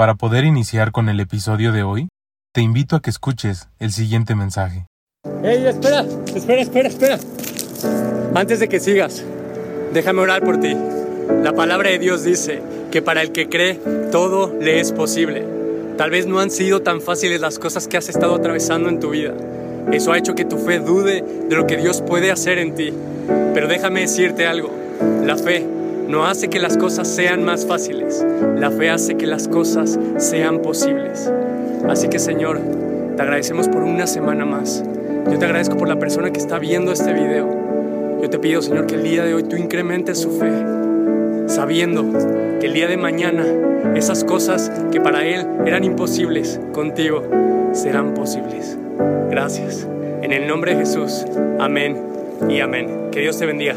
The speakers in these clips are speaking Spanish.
Para poder iniciar con el episodio de hoy, te invito a que escuches el siguiente mensaje. ¡Ey, espera! ¡Espera, espera, espera! Antes de que sigas, déjame orar por ti. La palabra de Dios dice que para el que cree, todo le es posible. Tal vez no han sido tan fáciles las cosas que has estado atravesando en tu vida. Eso ha hecho que tu fe dude de lo que Dios puede hacer en ti. Pero déjame decirte algo. La fe no hace que las cosas sean más fáciles. La fe hace que las cosas sean posibles. Así que Señor, te agradecemos por una semana más. Yo te agradezco por la persona que está viendo este video. Yo te pido, Señor, que el día de hoy tú incrementes su fe, sabiendo que el día de mañana esas cosas que para Él eran imposibles contigo serán posibles. Gracias. En el nombre de Jesús. Amén y amén. Que Dios te bendiga.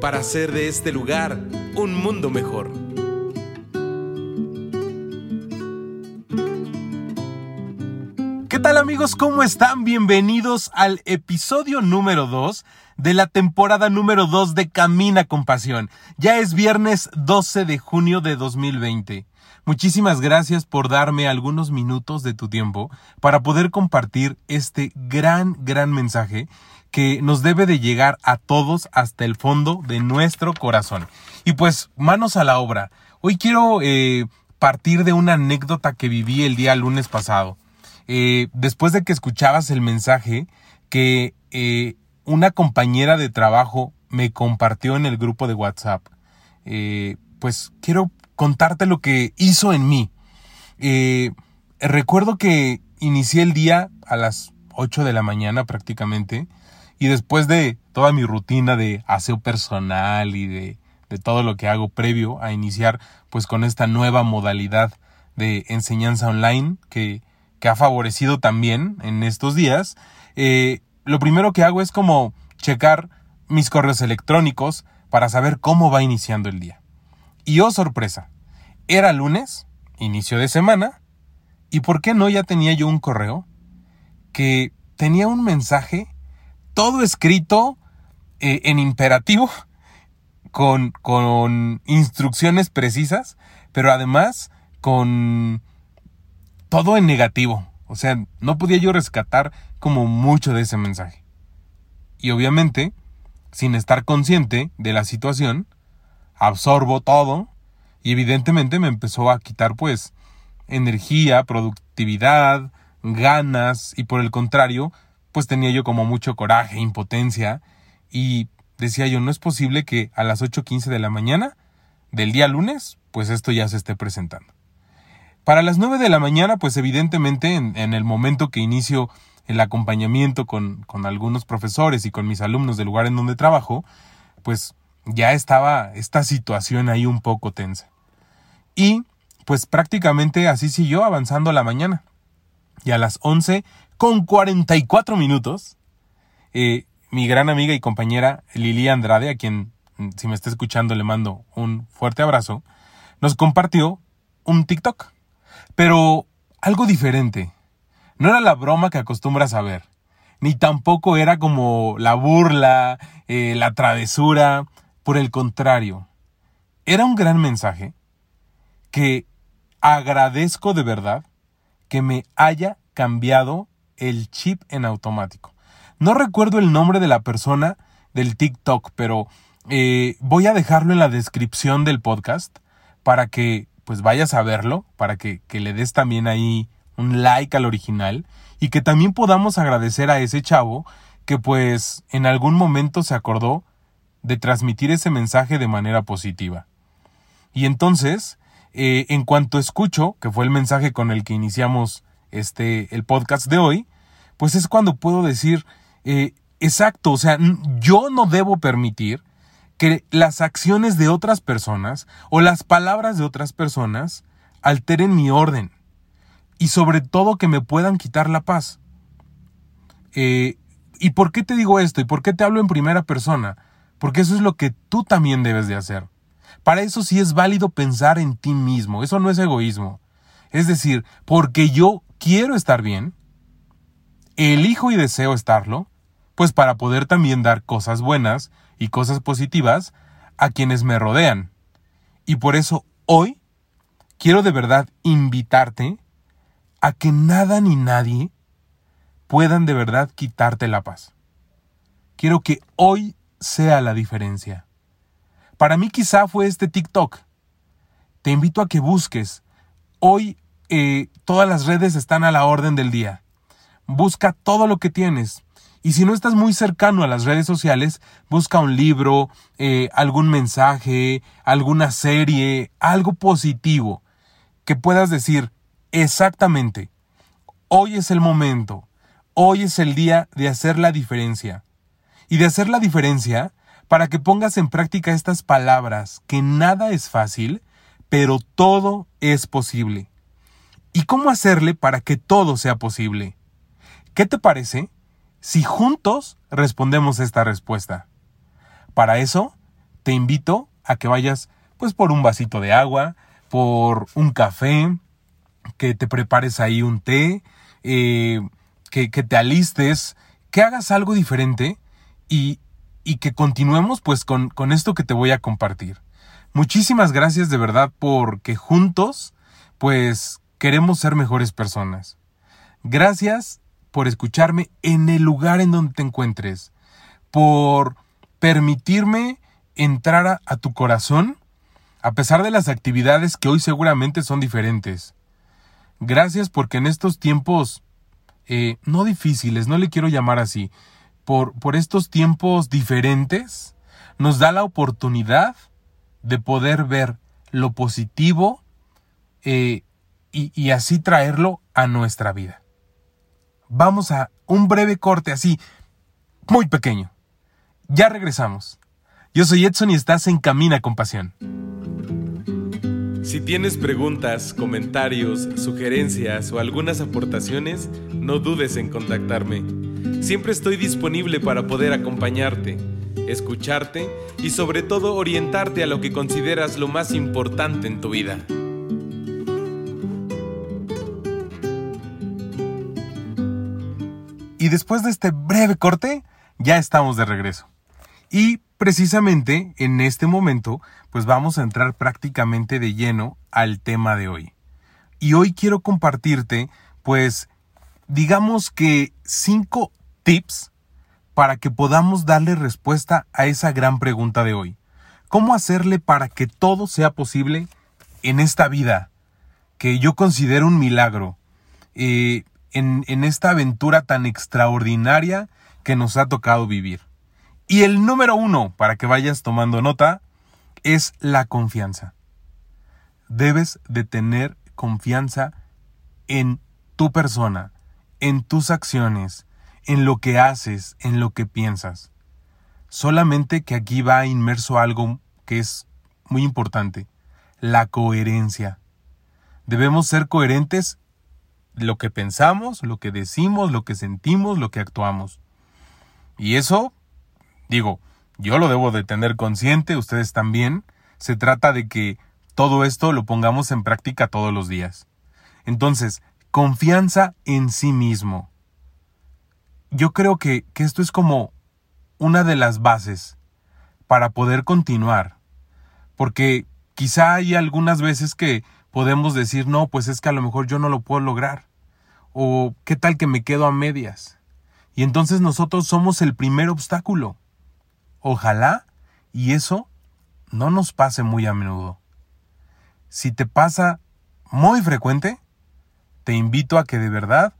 para hacer de este lugar un mundo mejor. ¿Qué tal amigos? ¿Cómo están? Bienvenidos al episodio número 2 de la temporada número 2 de Camina con Pasión. Ya es viernes 12 de junio de 2020. Muchísimas gracias por darme algunos minutos de tu tiempo para poder compartir este gran, gran mensaje que nos debe de llegar a todos hasta el fondo de nuestro corazón. Y pues, manos a la obra. Hoy quiero eh, partir de una anécdota que viví el día lunes pasado. Eh, después de que escuchabas el mensaje que eh, una compañera de trabajo me compartió en el grupo de WhatsApp, pues quiero contarte lo que hizo en mí. Recuerdo que inicié el día a las 8 de la mañana prácticamente y después de toda mi rutina de aseo personal y de, de todo lo que hago previo a iniciar pues con esta nueva modalidad de enseñanza online que, que ha favorecido también en estos días, eh, lo primero que hago es como checar mis correos electrónicos para saber cómo va iniciando el día. Y oh sorpresa, era lunes, inicio de semana, y por qué no ya tenía yo un correo que tenía un mensaje todo escrito eh, en imperativo, con, con instrucciones precisas, pero además con todo en negativo. O sea, no podía yo rescatar como mucho de ese mensaje. Y obviamente, sin estar consciente de la situación, absorbo todo y evidentemente me empezó a quitar pues energía, productividad, ganas y por el contrario pues tenía yo como mucho coraje, impotencia y decía yo no es posible que a las 8.15 de la mañana del día lunes pues esto ya se esté presentando. Para las 9 de la mañana pues evidentemente en, el momento que inicio el acompañamiento con, con algunos profesores y con mis alumnos del lugar en donde trabajo pues ya estaba esta situación ahí un poco tensa. Y pues prácticamente así siguió avanzando la mañana. Y a las 11 con 44 minutos, eh, mi gran amiga y compañera Lili Andrade, a quien mm, si me está escuchando le mando un fuerte abrazo, nos compartió un TikTok. Pero algo diferente. No era la broma que acostumbras a ver, ni tampoco era como la burla, eh, la travesura. Por el contrario, era un gran mensaje que agradezco de verdad que me haya cambiado el chip en automático. No recuerdo el nombre de la persona del TikTok, pero eh, voy a dejarlo en la descripción del podcast para que pues vayas a verlo, para que, que le des también ahí un like al original y que también podamos agradecer a ese chavo que pues en algún momento se acordó de transmitir ese mensaje de manera positiva. Y entonces, eh, en cuanto escucho, que fue el mensaje con el que iniciamos este, el podcast de hoy, pues es cuando puedo decir, eh, exacto, o sea, yo no debo permitir que las acciones de otras personas o las palabras de otras personas alteren mi orden y sobre todo que me puedan quitar la paz. Eh, ¿Y por qué te digo esto? ¿Y por qué te hablo en primera persona? Porque eso es lo que tú también debes de hacer. Para eso sí es válido pensar en ti mismo, eso no es egoísmo. Es decir, porque yo quiero estar bien, elijo y deseo estarlo, pues para poder también dar cosas buenas y cosas positivas a quienes me rodean. Y por eso hoy quiero de verdad invitarte a que nada ni nadie puedan de verdad quitarte la paz. Quiero que hoy sea la diferencia. Para mí quizá fue este TikTok. Te invito a que busques. Hoy todas las redes están a la orden del día. Busca todo lo que tienes. Y si no estás muy cercano a las redes sociales, busca un libro, eh, algún mensaje, alguna serie, algo positivo, que puedas decir exactamente, hoy es el momento, hoy es el día de hacer la diferencia. Y de hacer la diferencia para que pongas en práctica estas palabras, que nada es fácil, pero todo es posible. ¿Y cómo hacerle para que todo sea posible? ¿Qué te parece si juntos respondemos esta respuesta? Para eso, te invito a que vayas pues por un vasito de agua, por un café, que te prepares ahí un té, eh, que, te alistes, que hagas algo diferente y, que continuemos pues con, con esto que te voy a compartir. Muchísimas gracias de verdad porque juntos pues queremos ser mejores personas. Gracias por escucharme en el lugar en donde te encuentres, por permitirme entrar a, tu corazón, a pesar de las actividades que hoy seguramente son diferentes. Gracias porque en estos tiempos, eh, no difíciles, no le quiero llamar así, por, por estos tiempos diferentes, nos da la oportunidad de poder ver lo positivo eh, y, así traerlo a nuestra vida. Vamos a un breve corte así, muy pequeño. Ya regresamos. Yo soy Edson y estás en Camina con Pasión. Si tienes preguntas, comentarios, sugerencias o algunas aportaciones, no dudes en contactarme. Siempre estoy disponible para poder acompañarte, escucharte y sobre todo orientarte a lo que consideras lo más importante en tu vida. Y después de este breve corte, ya estamos de regreso. Y precisamente en este momento, pues vamos a entrar prácticamente de lleno al tema de hoy. Y hoy quiero compartirte, pues, digamos que cinco tips para que podamos darle respuesta a esa gran pregunta de hoy. ¿Cómo hacerle para que todo sea posible en esta vida? Que yo considero un milagro. Eh, en, esta aventura tan extraordinaria que nos ha tocado vivir. Y el número uno, para que vayas tomando nota, es la confianza. Debes de tener confianza en tu persona, en tus acciones, en lo que haces, en lo que piensas. Solamente que aquí va inmerso algo que es muy importante, la coherencia. Debemos ser coherentes lo que pensamos, lo que decimos, lo que sentimos, lo que actuamos. Y eso, digo, yo lo debo de tener consciente, ustedes también. Se trata de que todo esto lo pongamos en práctica todos los días. Entonces, confianza en sí mismo. Yo creo que, que esto es como una de las bases para poder continuar. Porque quizá hay algunas veces que podemos decir, no, pues es que a lo mejor yo no lo puedo lograr. O qué tal que me quedo a medias. Y entonces nosotros somos el primer obstáculo. Ojalá y eso no nos pase muy a menudo. Si te pasa muy frecuente, te invito a que de verdad,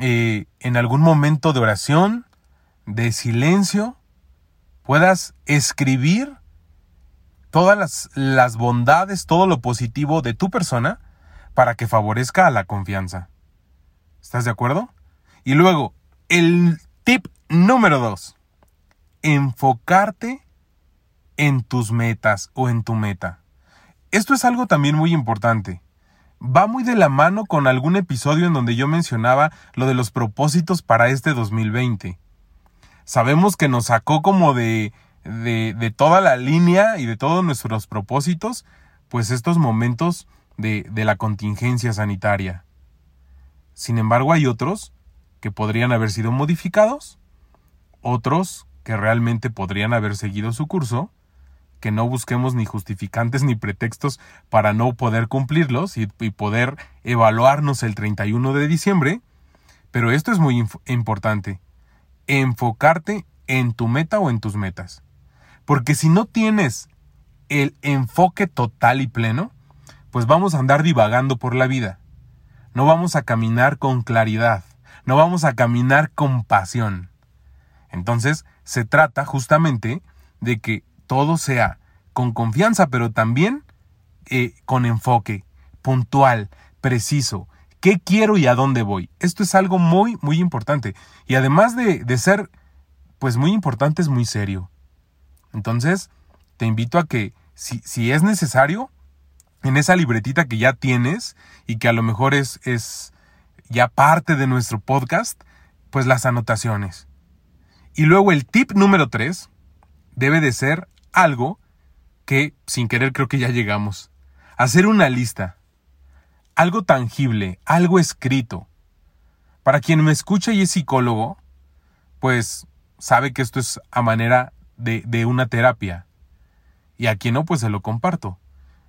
eh, en algún momento de oración, de silencio, puedas escribir todas las, bondades, todo lo positivo de tu persona para que favorezca a la confianza. ¿Estás de acuerdo? Y luego, el tip número dos. Enfocarte en tus metas o en tu meta. Esto es algo también muy importante. Va muy de la mano con algún episodio en donde yo mencionaba lo de los propósitos para este 2020. Sabemos que nos sacó como de, de, de toda la línea y de todos nuestros propósitos, pues estos momentos de, de la contingencia sanitaria. Sin embargo, hay otros que podrían haber sido modificados, otros que realmente podrían haber seguido su curso, que no busquemos ni justificantes ni pretextos para no poder cumplirlos y, poder evaluarnos el 31 de diciembre, pero esto es muy importante, enfocarte en tu meta o en tus metas. Porque si no tienes el enfoque total y pleno, pues vamos a andar divagando por la vida. No vamos a caminar con claridad, no vamos a caminar con pasión. Entonces, se trata justamente de que todo sea con confianza, pero también eh, con enfoque, puntual, preciso. ¿Qué quiero y a dónde voy? Esto es algo muy, muy importante. Y además de, ser, pues muy importante, es muy serio. Entonces, te invito a que, si es necesario, en esa libretita que ya tienes y que a lo mejor es, es ya parte de nuestro podcast, pues las anotaciones. Y luego el tip número tres debe de ser algo que sin querer creo que ya llegamos. Hacer una lista. Algo tangible, algo escrito. Para quien me escucha y es psicólogo, pues sabe que esto es a manera de, de una terapia. Y a quien no, pues se lo comparto.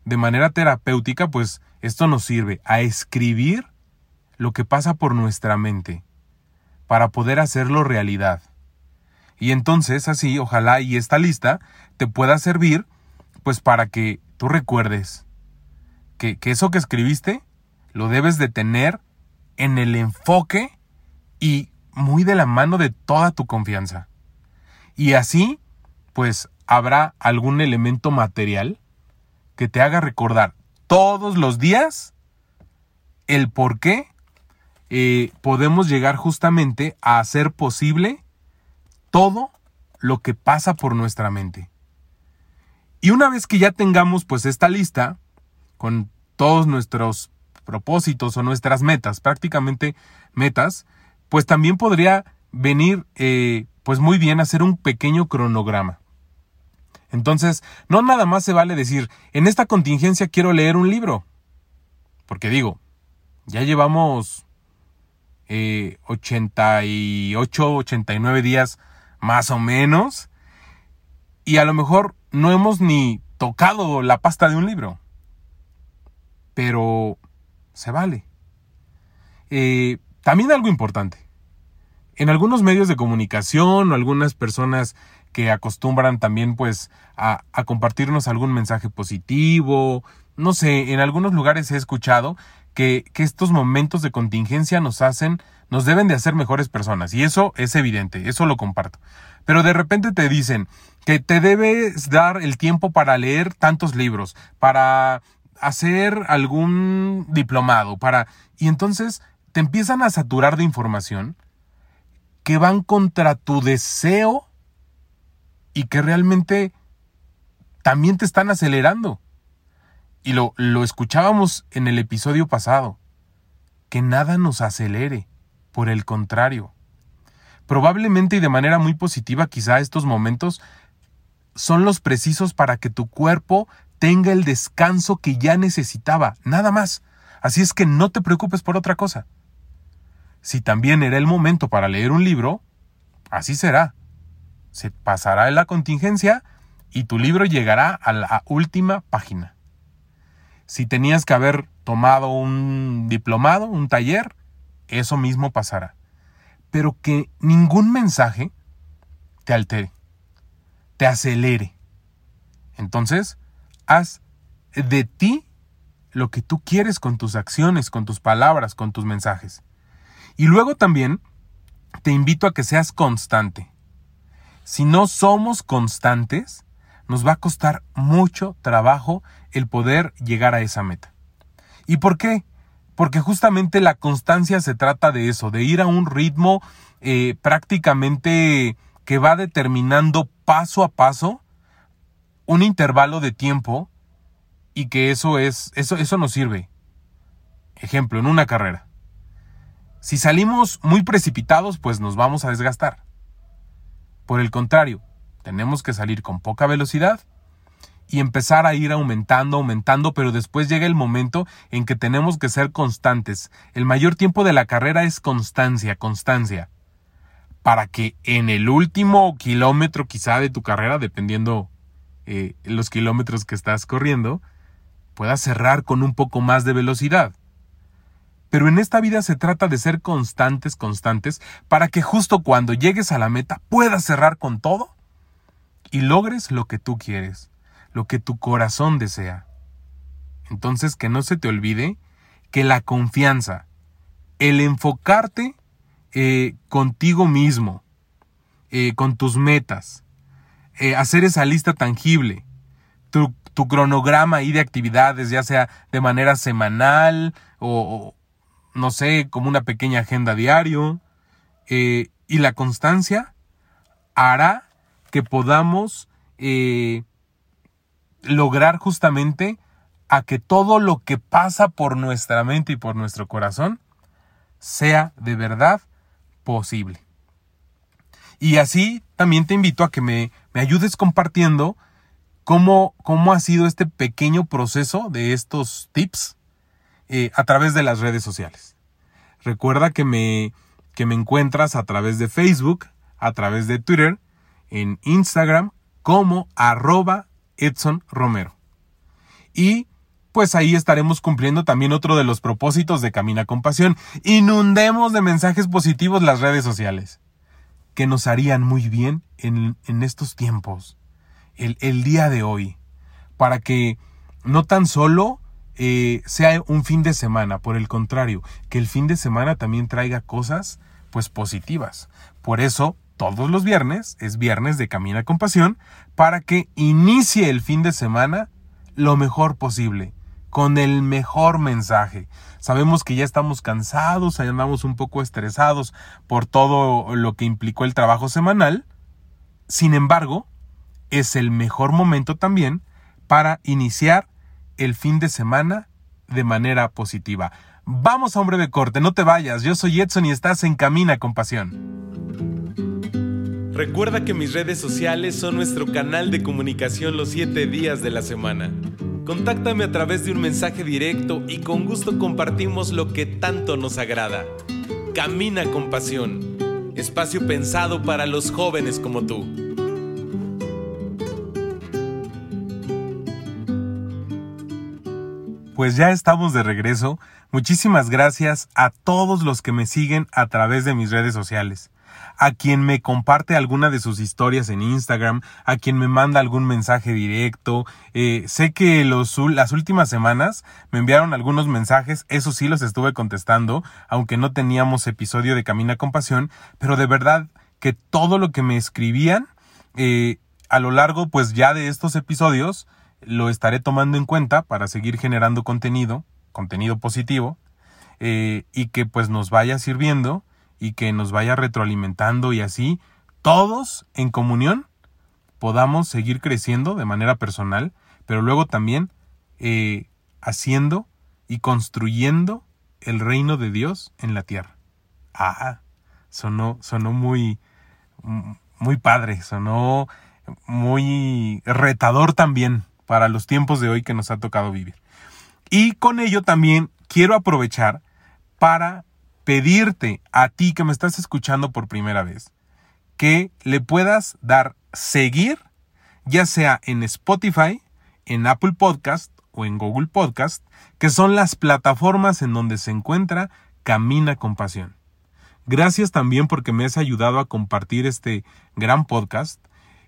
De manera terapéutica, pues esto nos sirve a escribir lo que pasa por nuestra mente, para poder hacerlo realidad. Y entonces así, ojalá y esta lista te pueda servir pues para que tú recuerdes que, que eso que escribiste lo debes de tener en el enfoque y muy de la mano de toda tu confianza. Y así, pues habrá algún elemento material que te haga recordar todos los días el por qué eh, podemos llegar justamente a hacer posible todo lo que pasa por nuestra mente. Y una vez que ya tengamos pues esta lista con todos nuestros propósitos o nuestras metas, prácticamente metas, pues también podría venir eh, pues muy bien hacer un pequeño cronograma. Entonces, no nada más se vale decir, en esta contingencia quiero leer un libro. Porque digo, ya llevamos eh, 88, 89 días más o menos. Y a lo mejor no hemos ni tocado la pasta de un libro. Pero se vale. Eh, también algo importante. En algunos medios de comunicación o algunas personas que acostumbran también pues a, compartirnos algún mensaje positivo. No sé, en algunos lugares he escuchado que, que estos momentos de contingencia nos hacen nos deben de hacer mejores personas. Y eso es evidente, eso lo comparto. Pero de repente te dicen que te debes dar el tiempo para leer tantos libros, para hacer algún diplomado, para... Y entonces te empiezan a saturar de información que van contra tu deseo y que realmente también te están acelerando. Y lo, lo escuchábamos en el episodio pasado, que nada nos acelere por el contrario. Probablemente y de manera muy positiva quizá estos momentos son los precisos para que tu cuerpo tenga el descanso que ya necesitaba, nada más. Así es que no te preocupes por otra cosa. Si también era el momento para leer un libro, así será. Se pasará en la contingencia y tu libro llegará a la última página. Si tenías que haber tomado un diplomado, un taller, eso mismo pasará. Pero que ningún mensaje te altere, te acelere. Entonces, haz de ti lo que tú quieres con tus acciones, con tus palabras, con tus mensajes. Y luego también te invito a que seas constante. Si no somos constantes, nos va a costar mucho trabajo el poder llegar a esa meta. ¿Y por qué? porque justamente la constancia se trata de eso, de ir a un ritmo eh, prácticamente que va determinando paso a paso un intervalo de tiempo y que eso es, eso, eso nos sirve. Ejemplo, en una carrera. Si salimos muy precipitados, pues nos vamos a desgastar. Por el contrario, tenemos que salir con poca velocidad y empezar a ir aumentando, aumentando, pero después llega el momento en que tenemos que ser constantes. El mayor tiempo de la carrera es constancia, constancia. Para que en el último kilómetro quizá de tu carrera, dependiendo eh, los kilómetros que estás corriendo, puedas cerrar con un poco más de velocidad. Pero en esta vida se trata de ser constantes, constantes, para que justo cuando llegues a la meta puedas cerrar con todo y logres lo que tú quieres lo que tu corazón desea. Entonces que no se te olvide que la confianza, el enfocarte eh, contigo mismo, eh, con tus metas, eh, hacer esa lista tangible, tu, cronograma ahí de actividades, ya sea de manera semanal o, no sé, como una pequeña agenda diario, y la constancia hará que podamos lograr justamente a que todo lo que pasa por nuestra mente y por nuestro corazón sea de verdad posible. Y así también te invito a que me, ayudes compartiendo cómo, cómo, ha sido este pequeño proceso de estos tips eh, a través de las redes sociales. Recuerda que me, que me encuentras a través de Facebook, a través de Twitter, en Instagram como arroba Edson Romero. Y pues ahí estaremos cumpliendo también otro de los propósitos de Camina con Pasión. Inundemos de mensajes positivos las redes sociales, que nos harían muy bien en, estos tiempos, el, el, día de hoy, para que no tan solo eh, sea un fin de semana, por el contrario, que el fin de semana también traiga cosas pues positivas. Por eso todos los viernes, es viernes de Camina con Pasión, para que inicie el fin de semana lo mejor posible, con el mejor mensaje. Sabemos que ya estamos cansados, andamos un poco estresados por todo lo que implicó el trabajo semanal. Sin embargo, es el mejor momento también para iniciar el fin de semana de manera positiva. Vamos a un breve corte, no te vayas. Yo soy Edson y estás en Camina con Pasión. Recuerda que mis redes sociales son nuestro canal de comunicación los 7 días de la semana. Contáctame a través de un mensaje directo y con gusto compartimos lo que tanto nos agrada. Camina con pasión. Espacio pensado para los jóvenes como tú. Pues ya estamos de regreso. Muchísimas gracias a todos los que me siguen a través de mis redes sociales a quien me comparte alguna de sus historias en Instagram, a quien me manda algún mensaje directo. Eh, sé que los, las últimas semanas me enviaron algunos mensajes, eso sí los estuve contestando, aunque no teníamos episodio de Camina con Pasión, pero de verdad que todo lo que me escribían eh, a lo largo pues ya de estos episodios lo estaré tomando en cuenta para seguir generando contenido, contenido positivo, eh, y que pues nos vaya sirviendo y que nos vaya retroalimentando y así todos en comunión podamos seguir creciendo de manera personal, pero luego también eh, haciendo y construyendo el reino de Dios en la tierra. Ah, sonó, sonó muy, muy padre, sonó muy retador también para los tiempos de hoy que nos ha tocado vivir. Y con ello también quiero aprovechar para pedirte a ti que me estás escuchando por primera vez que le puedas dar seguir, ya sea en Spotify, en Apple Podcast o en Google Podcast, que son las plataformas en donde se encuentra Camina con Pasión. Gracias también porque me has ayudado a compartir este gran podcast.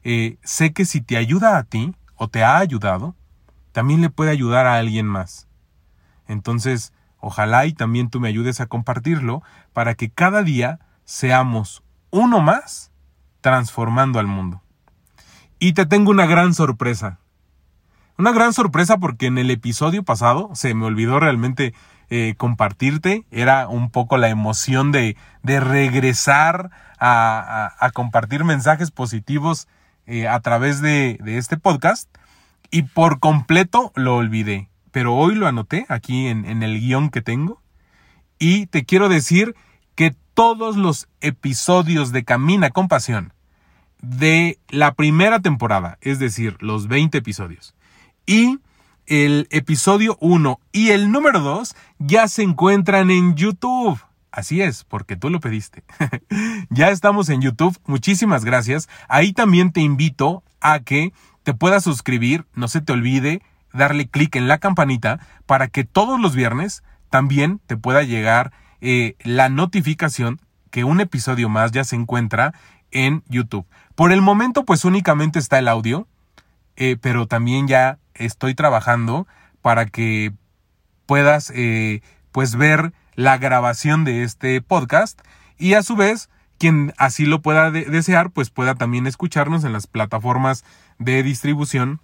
Eh, sé que si te ayuda a ti o te ha ayudado, también le puede ayudar a alguien más. Entonces, Ojalá y también tú me ayudes a compartirlo para que cada día seamos uno más transformando al mundo. Y te tengo una gran sorpresa. Una gran sorpresa porque en el episodio pasado se me olvidó realmente eh, compartirte. Era un poco la emoción de, de regresar a, a, compartir mensajes positivos eh, a través de, este podcast. y por completo lo olvidé. Pero hoy lo anoté aquí en, en el guion que tengo. Y te quiero decir que todos los episodios de Camina con Pasión de la primera temporada, es decir, los 20 episodios, y el episodio 1 y el número 2 ya se encuentran en YouTube. Así es, porque tú lo pediste. ya estamos en YouTube. Muchísimas gracias. Ahí también te invito a que te puedas suscribir. No se te olvide darle clic en la campanita para que todos los viernes también te pueda llegar eh, la notificación que un episodio más ya se encuentra en YouTube. Por el momento, pues únicamente está el audio, eh, pero también ya estoy trabajando para que puedas, eh, pues, ver la grabación de este podcast y a su vez, quien así lo pueda desear, pues pueda también escucharnos en las plataformas de distribución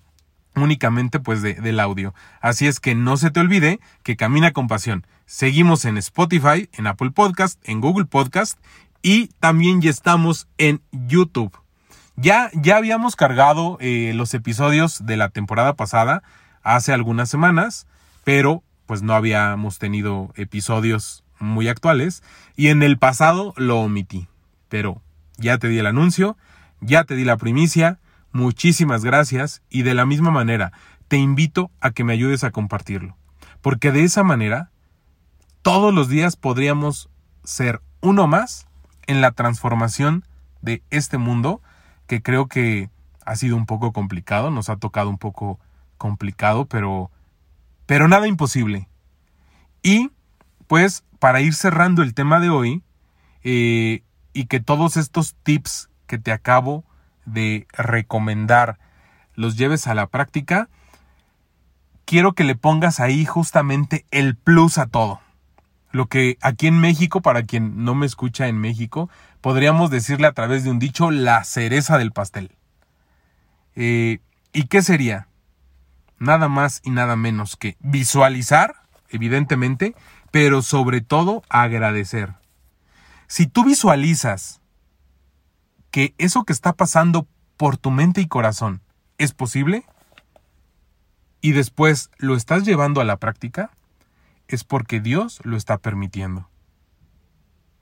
únicamente pues de, del audio. Así es que no se te olvide que Camina con Pasión. Seguimos en Spotify, en Apple Podcast, en Google Podcast y también ya estamos en YouTube. Ya, ya habíamos cargado eh, los episodios de la temporada pasada hace algunas semanas, pero pues no habíamos tenido episodios muy actuales y en el pasado lo omití. Pero ya te di el anuncio, ya te di la primicia, muchísimas gracias y de la misma manera te invito a que me ayudes a compartirlo, porque de esa manera todos los días podríamos ser uno más en la transformación de este mundo que creo que ha sido un poco complicado, nos ha tocado un poco complicado, pero pero nada imposible. Y pues para ir cerrando el tema de hoy eh, y que todos estos tips que te acabo de recomendar los lleves a la práctica, quiero que le pongas ahí justamente el plus a todo. Lo que aquí en México, para quien no me escucha en México, podríamos decirle a través de un dicho la cereza del pastel. Eh, ¿Y qué sería? Nada más y nada menos que visualizar, evidentemente, pero sobre todo agradecer. Si tú visualizas que eso que está pasando por tu mente y corazón es posible y después lo estás llevando a la práctica, es porque Dios lo está permitiendo.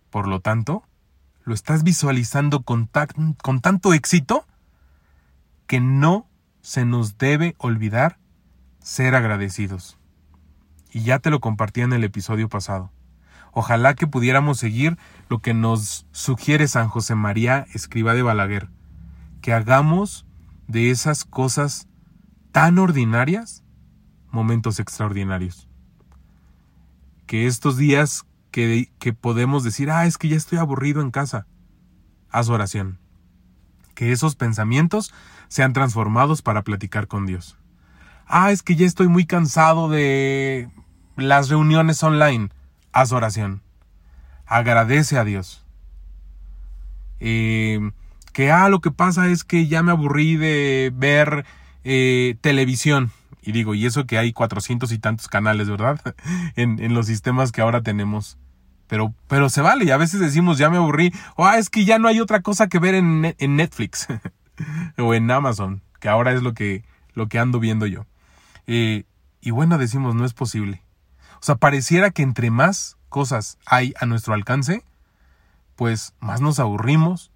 Por lo tanto, lo estás visualizando con, con tanto éxito que no se nos debe olvidar ser agradecidos. Y ya te lo compartí en el episodio pasado. Ojalá que pudiéramos seguir lo que nos sugiere San José María Escriba de Balaguer, que hagamos de esas cosas tan ordinarias momentos extraordinarios. Que estos días que, que podemos decir, ah, es que ya estoy aburrido en casa, haz oración. Que esos pensamientos sean transformados para platicar con Dios. Ah, es que ya estoy muy cansado de las reuniones online haz oración. Agradece a Dios. Eh, que, ah, lo que pasa es que ya me aburrí de ver eh, televisión. Y digo, y eso que hay cuatrocientos y tantos canales, ¿verdad? en, en, los sistemas que ahora tenemos. Pero, pero se vale, y a veces decimos, ya me aburrí. O, ah, es que ya no hay otra cosa que ver en, en Netflix. o en Amazon, que ahora es lo que, lo que ando viendo yo. Eh, y bueno, decimos, no es posible. O sea, pareciera que entre más cosas hay a nuestro alcance, pues más nos aburrimos,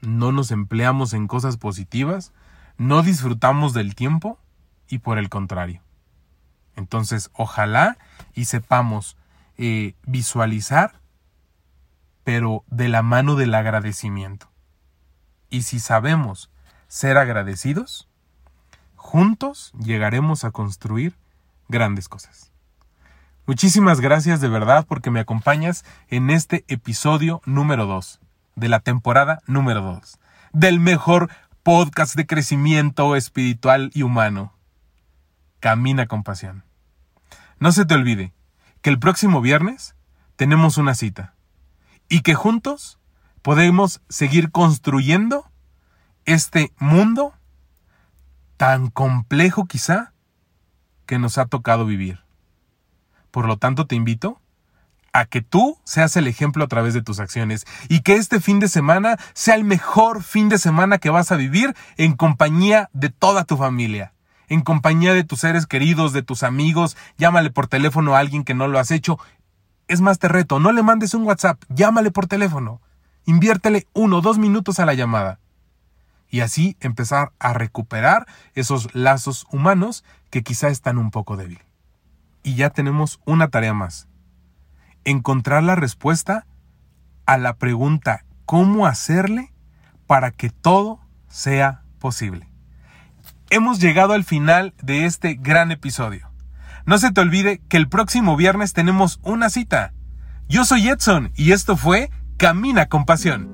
no nos empleamos en cosas positivas, no disfrutamos del tiempo y por el contrario. Entonces, ojalá y sepamos eh, visualizar, pero de la mano del agradecimiento. Y si sabemos ser agradecidos, juntos llegaremos a construir grandes cosas. Muchísimas gracias de verdad porque me acompañas en este episodio número 2 de la temporada número 2 del mejor podcast de crecimiento espiritual y humano. Camina con pasión. No se te olvide que el próximo viernes tenemos una cita y que juntos podemos seguir construyendo este mundo tan complejo quizá que nos ha tocado vivir. Por lo tanto, te invito a que tú seas el ejemplo a través de tus acciones y que este fin de semana sea el mejor fin de semana que vas a vivir en compañía de toda tu familia. en compañía de tus seres queridos, de tus amigos, llámale por teléfono a alguien que no lo has hecho. Es más, te reto, no le mandes un WhatsApp, llámale por teléfono. Inviértele uno o dos minutos a la llamada. Y así empezar a recuperar esos lazos humanos que quizá están un poco débil. Y ya tenemos una tarea más. Encontrar la respuesta a la pregunta ¿cómo hacerle para que todo sea posible? hemos llegado al final de este gran episodio. No se te olvide que el próximo viernes tenemos una cita. Yo soy Edson y esto fue Camina con Pasión.